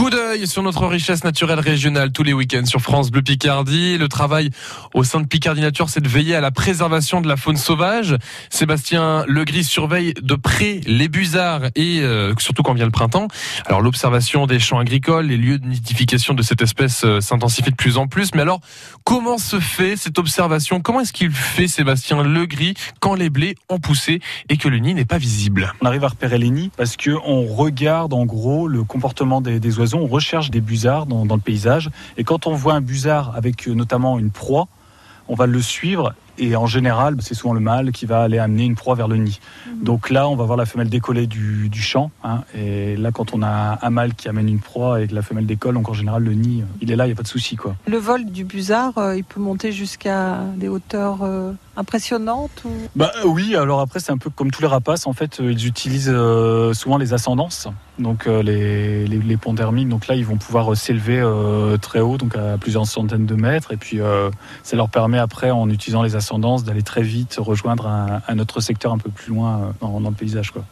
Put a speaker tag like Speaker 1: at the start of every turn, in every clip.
Speaker 1: Coup d'œil sur notre richesse naturelle régionale tous les week-ends sur France Bleu Picardie. Le travail au sein de Picardie Nature, c'est de veiller à la préservation de la faune sauvage. Sébastien Legris surveille de près les busards et euh, surtout quand vient le printemps. Alors l'observation des champs agricoles, les lieux de nidification de cette espèce euh, s'intensifie de plus en plus. Mais alors, comment se fait cette observation? Comment est-ce qu'il fait Sébastien Legris quand les blés ont poussé et que le nid n'est pas visible?
Speaker 2: On arrive à repérer les nids parce que on regarde en gros le comportement des, des oiseaux on recherche des busards dans, dans, le paysage. Et quand on voit un busard avec euh, notamment une proie, on va le suivre et en général, c'est souvent le mâle qui va aller amener une proie vers le nid. Mmh. Donc là, on va voir la femelle décoller du, du champ. Hein, et là, quand on a un mâle qui amène une proie et que la femelle décolle, donc en général, le nid, il est là, il n'y a pas de souci. Quoi.
Speaker 3: Le vol du busard, euh, il peut monter jusqu'à des hauteurs euh, impressionnantes ou...
Speaker 2: bah, Oui, alors après, c'est un peu comme tous les rapaces. En fait, ils utilisent euh, souvent les ascendances. Donc euh, les, les, les ponts thermiques, donc là ils vont pouvoir s'élever euh, très haut, donc à plusieurs centaines de mètres, et puis euh, ça leur permet après, en utilisant les ascendances, d'aller très vite rejoindre un, un, autre secteur un peu plus loin dans, dans le paysage. Quoi.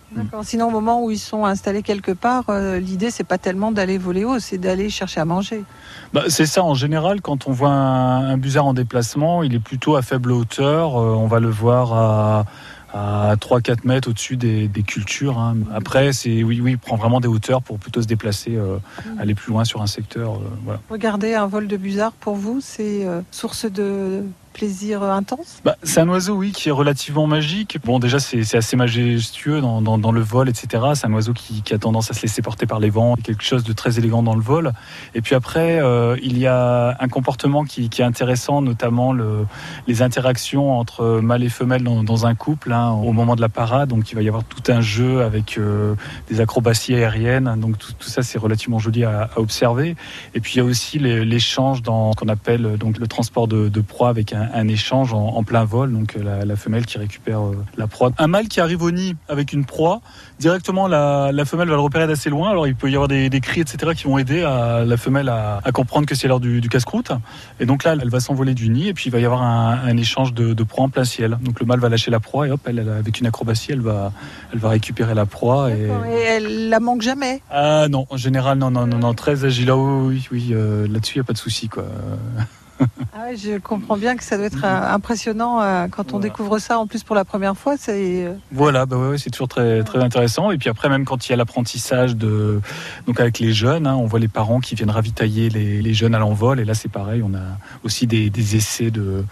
Speaker 3: Sinon, au moment où ils sont installés quelque part, euh, l'idée c'est pas tellement d'aller voler haut, c'est d'aller chercher à manger.
Speaker 2: Bah, c'est ça. En général, quand on voit un, un, busard en déplacement, il est plutôt à faible hauteur. on va le voir à à 3-4 mètres au-dessus des, des, cultures. Hein. Après, c'est oui, oui, il prend vraiment des hauteurs pour plutôt se déplacer, euh, aller plus loin sur un secteur. Euh, voilà.
Speaker 3: Regardez un vol de busard pour vous, c'est euh, source de plaisir intense?
Speaker 2: Bah, C'est un oiseau, oui, qui est relativement magique. Bon, déjà, c'est assez majestueux dans, le vol, etc. C'est un oiseau qui, a tendance à se laisser porter par les vents, quelque chose de très élégant dans le vol. Et puis après, euh, il y a un comportement qui, est intéressant, notamment le, les interactions entre mâle et femelle dans, un couple hein, au moment de la parade. Donc, il va y avoir tout un jeu avec euh, des acrobaties aériennes. Donc, tout, ça, c'est relativement joli à, à, observer. Et puis, il y a aussi l'échange dans ce qu'on appelle donc, le transport de, de proie avec un, un échange en, en, plein vol, donc la, la femelle qui récupère euh, la proie. Un mâle qui arrive au nid avec une proie, directement la, la femelle va le repérer d'assez loin, alors il peut y avoir des, des, cris, etc., qui vont aider à, la femelle à, à comprendre que c'est l'heure du, du casse-croûte. Et donc là, elle va s'envoler du nid, et puis il va y avoir un, un échange de, de, proie en plein ciel. Donc le mâle va lâcher la proie, et hop, elle, elle, avec une acrobatie, elle va, elle va récupérer la proie. Et...
Speaker 3: et... elle la manque jamais?
Speaker 2: Ah non, en général, non, non, non, non très agile. Oh, oui, oui, euh, là-dessus, il n'y a pas de souci, quoi.
Speaker 3: Ouais, je comprends bien que ça doit être euh, impressionnant euh, quand on voilà. découvre ça en plus pour la première fois. C'est euh,
Speaker 2: voilà, bah ouais, c'est toujours très très intéressant. Et puis après, même quand il y a l'apprentissage de donc avec les jeunes, hein, on voit les parents qui viennent ravitailler les, les jeunes à l'envol. Et là, c'est pareil, on a aussi des, des essais de,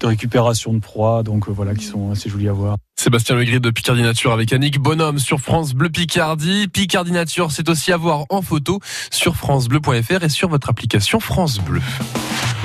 Speaker 2: de, récupération de proie, donc voilà, qui sont assez jolis à voir.
Speaker 1: Sébastien Legris de Picardie Nature avec Annick Bonhomme sur France Bleu Picardie. Picardie Nature, c'est aussi à voir en photo sur francebleu.fr et sur votre application France Bleu.